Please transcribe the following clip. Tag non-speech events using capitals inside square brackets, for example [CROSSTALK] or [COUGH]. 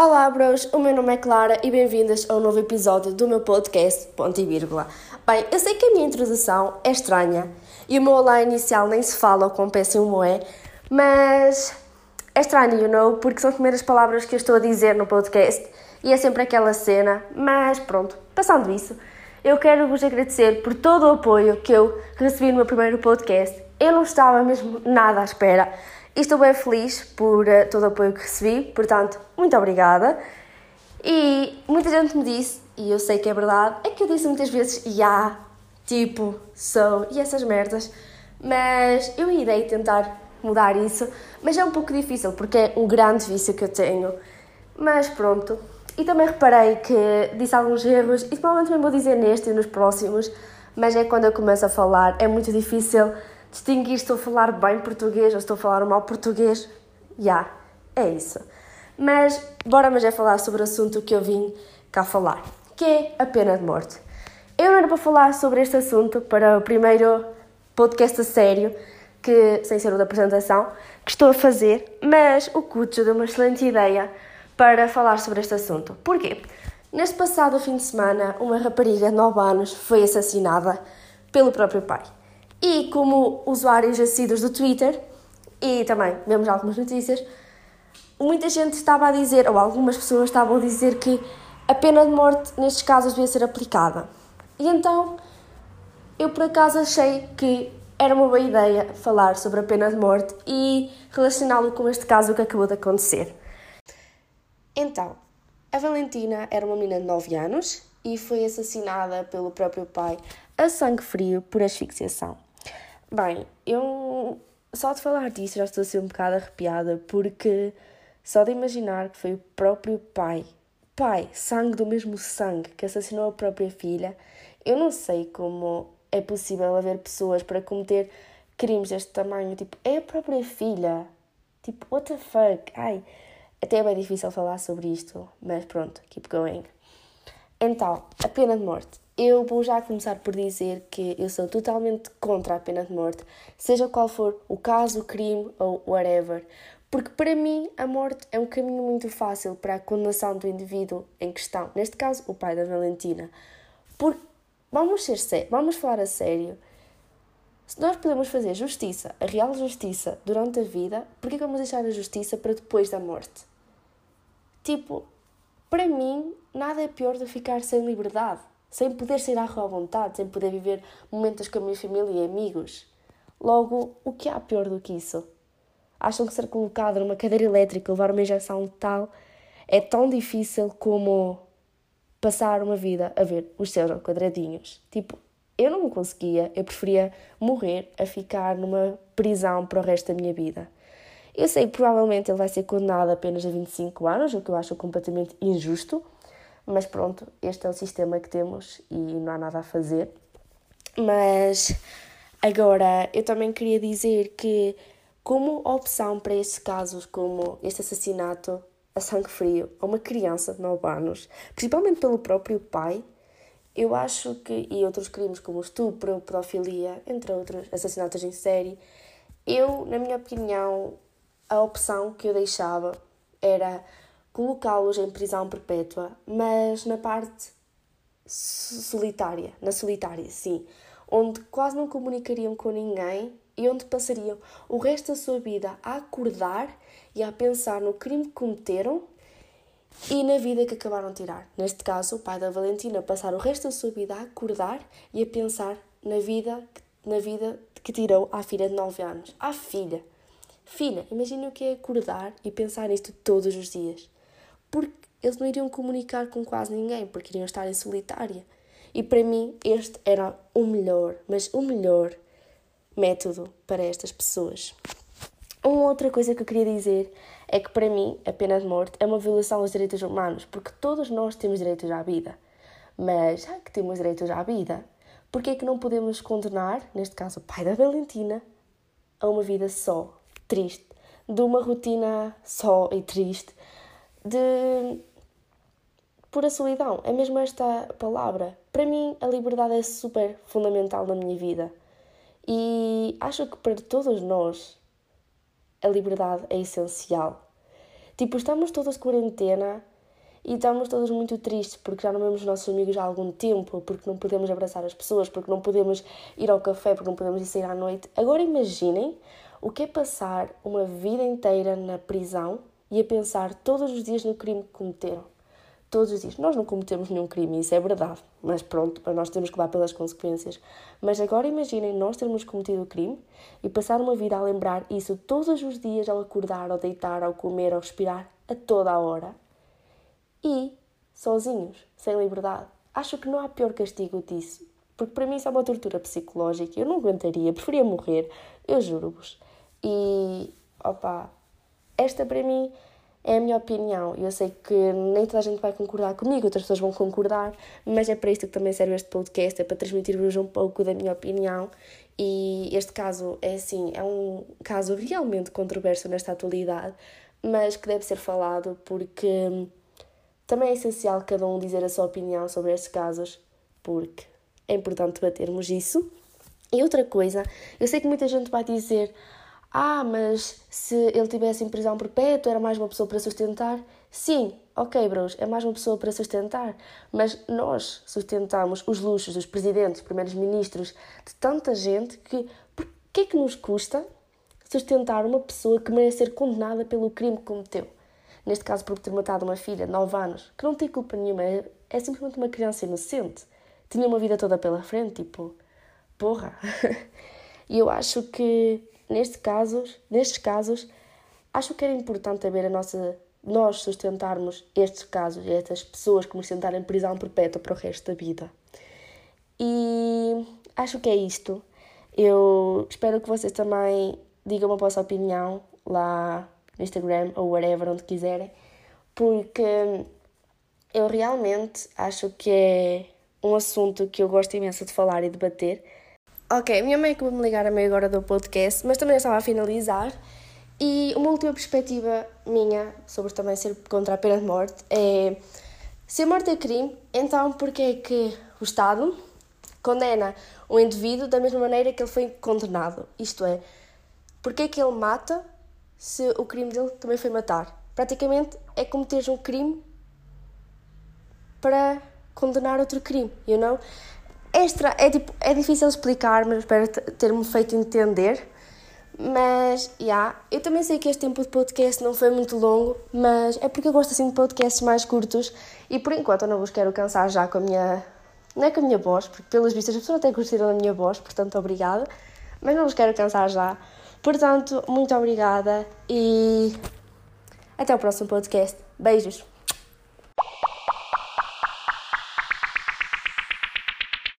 Olá, bros! O meu nome é Clara e bem-vindas a um novo episódio do meu podcast Ponto e Vírgula. Bem, eu sei que a minha introdução é estranha e o meu olá inicial nem se fala com péssimo é, mas é estranho, you know, porque são as primeiras palavras que eu estou a dizer no podcast e é sempre aquela cena, mas pronto, passando isso, eu quero vos agradecer por todo o apoio que eu recebi no meu primeiro podcast. Eu não estava mesmo nada à espera e estou bem feliz por uh, todo o apoio que recebi, portanto, muito obrigada. E muita gente me disse, e eu sei que é verdade, é que eu disse muitas vezes ya, yeah, tipo, so, e essas merdas, mas eu irei tentar mudar isso, mas é um pouco difícil porque é um grande vício que eu tenho. Mas pronto. E também reparei que disse alguns erros, e provavelmente também vou dizer neste e nos próximos, mas é quando eu começo a falar, é muito difícil distinguir se estou a falar bem português ou estou a falar mal português. Já, yeah, é isso. Mas bora mas é falar sobre o assunto que eu vim cá falar, que é a pena de morte. Eu não era para falar sobre este assunto para o primeiro podcast a sério, que, sem ser o da apresentação, que estou a fazer, mas o Cucho deu uma excelente ideia para falar sobre este assunto. Porquê? Neste passado fim de semana, uma rapariga de 9 anos foi assassinada pelo próprio pai. E como usuários assíduos do Twitter, e também vemos algumas notícias, muita gente estava a dizer, ou algumas pessoas estavam a dizer que a pena de morte nestes casos devia ser aplicada. E então, eu por acaso achei que era uma boa ideia falar sobre a pena de morte e relacioná-lo com este caso que acabou de acontecer. Então, a Valentina era uma menina de 9 anos e foi assassinada pelo próprio pai a sangue frio por asfixiação. Bem, eu só de falar disso já estou a ser um bocado arrepiada porque só de imaginar que foi o próprio pai, pai, sangue do mesmo sangue, que assassinou a própria filha, eu não sei como é possível haver pessoas para cometer crimes deste tamanho. Tipo, é a própria filha. Tipo, what the fuck? Ai, até é bem difícil falar sobre isto, mas pronto, keep going. Então, a pena de morte. Eu vou já começar por dizer que eu sou totalmente contra a pena de morte, seja qual for o caso, o crime ou whatever, porque para mim a morte é um caminho muito fácil para a condenação do indivíduo em questão, neste caso o pai da Valentina. Porque vamos ser sérios, vamos falar a sério. Se nós podemos fazer justiça, a real justiça, durante a vida, por que vamos deixar a justiça para depois da morte? Tipo, para mim, nada é pior do que ficar sem liberdade sem poder sair à rua à vontade, sem poder viver momentos com a minha família e amigos. Logo, o que há pior do que isso? Acham que ser colocado numa cadeira elétrica, levar uma injeção letal, é tão difícil como passar uma vida a ver os seus quadradinhos? Tipo, eu não conseguia, eu preferia morrer a ficar numa prisão para o resto da minha vida. Eu sei que provavelmente ele vai ser condenado apenas a 25 anos, o que eu acho completamente injusto, mas pronto, este é o sistema que temos e não há nada a fazer. Mas agora eu também queria dizer que, como opção para estes casos, como este assassinato a sangue frio a uma criança de 9 anos, principalmente pelo próprio pai, eu acho que, e outros crimes como estupro, pedofilia, entre outros, assassinatos em série, eu, na minha opinião, a opção que eu deixava era colocá-los em prisão perpétua, mas na parte solitária, na solitária, sim, onde quase não comunicariam com ninguém e onde passariam o resto da sua vida a acordar e a pensar no crime que cometeram e na vida que acabaram de tirar. Neste caso, o pai da Valentina passar o resto da sua vida a acordar e a pensar na vida, na vida que tirou à filha de 9 anos. À filha! Filha, imagina o que é acordar e pensar nisto todos os dias porque eles não iriam comunicar com quase ninguém, porque iriam estar em solitária. E para mim, este era o melhor, mas o melhor método para estas pessoas. Uma outra coisa que eu queria dizer é que para mim a pena de morte é uma violação dos direitos humanos, porque todos nós temos direitos à vida. Mas já que temos direitos à vida, por que é que não podemos condenar, neste caso o pai da Valentina, a uma vida só, triste, de uma rotina só e triste, de pura solidão. É mesmo esta palavra. Para mim, a liberdade é super fundamental na minha vida. E acho que para todos nós a liberdade é essencial. Tipo, estamos todas de quarentena e estamos todos muito tristes porque já não vemos os nossos amigos há algum tempo, porque não podemos abraçar as pessoas, porque não podemos ir ao café, porque não podemos ir sair à noite. Agora imaginem o que é passar uma vida inteira na prisão e a pensar todos os dias no crime que cometeram. Todos os dias. Nós não cometemos nenhum crime, isso é verdade, mas pronto, nós temos que dar pelas consequências. Mas agora imaginem nós termos cometido o crime e passar uma vida a lembrar isso todos os dias ao acordar, ao deitar, ao comer, ao respirar, a toda a hora. E sozinhos, sem liberdade. Acho que não há pior castigo disso, porque para mim isso é uma tortura psicológica. Eu não aguentaria, preferia morrer, eu juro-vos. E, opa, esta para mim é a minha opinião. Eu sei que nem toda a gente vai concordar comigo, outras pessoas vão concordar, mas é para isto que também serve este podcast, é para transmitir-vos um pouco da minha opinião. E este caso é assim, é um caso realmente controverso nesta atualidade, mas que deve ser falado porque também é essencial cada um dizer a sua opinião sobre estes casos, porque é importante debatermos isso. E outra coisa, eu sei que muita gente vai dizer ah, mas se ele tivesse em prisão perpétua era mais uma pessoa para sustentar? Sim, ok, bros, é mais uma pessoa para sustentar. Mas nós sustentamos os luxos dos presidentes, primeiros ministros, de tanta gente que por que é que nos custa sustentar uma pessoa que merece ser condenada pelo crime que cometeu? Neste caso, por ter matado uma filha de 9 anos, que não tem culpa nenhuma, é, é simplesmente uma criança inocente. Tinha uma vida toda pela frente, tipo, porra. [LAUGHS] e eu acho que Neste casos, nestes casos, acho que era importante haver a nossa nós sustentarmos estes casos estas pessoas que nos em prisão perpétua para o resto da vida. E acho que é isto. Eu espero que vocês também digam a vossa opinião lá no Instagram ou wherever, onde quiserem, porque eu realmente acho que é um assunto que eu gosto imenso de falar e debater Ok, minha mãe acabou de me ligar a meia hora do podcast, mas também estava a finalizar. E uma última perspectiva minha sobre também ser contra a pena de morte é se a morte é crime, então porquê é que o Estado condena o indivíduo da mesma maneira que ele foi condenado? Isto é, porquê é que ele mata se o crime dele também foi matar? Praticamente é cometer um crime para condenar outro crime, you know? Extra, é, tipo, é difícil explicar, mas espero ter-me feito entender. Mas, já, yeah, eu também sei que este tempo de podcast não foi muito longo, mas é porque eu gosto assim de podcasts mais curtos e por enquanto eu não vos quero cansar já com a minha. Não é com a minha voz, porque pelas vistas as pessoas até gostaram da minha voz, portanto obrigada, mas não vos quero cansar já. Portanto, muito obrigada e até o próximo podcast. Beijos!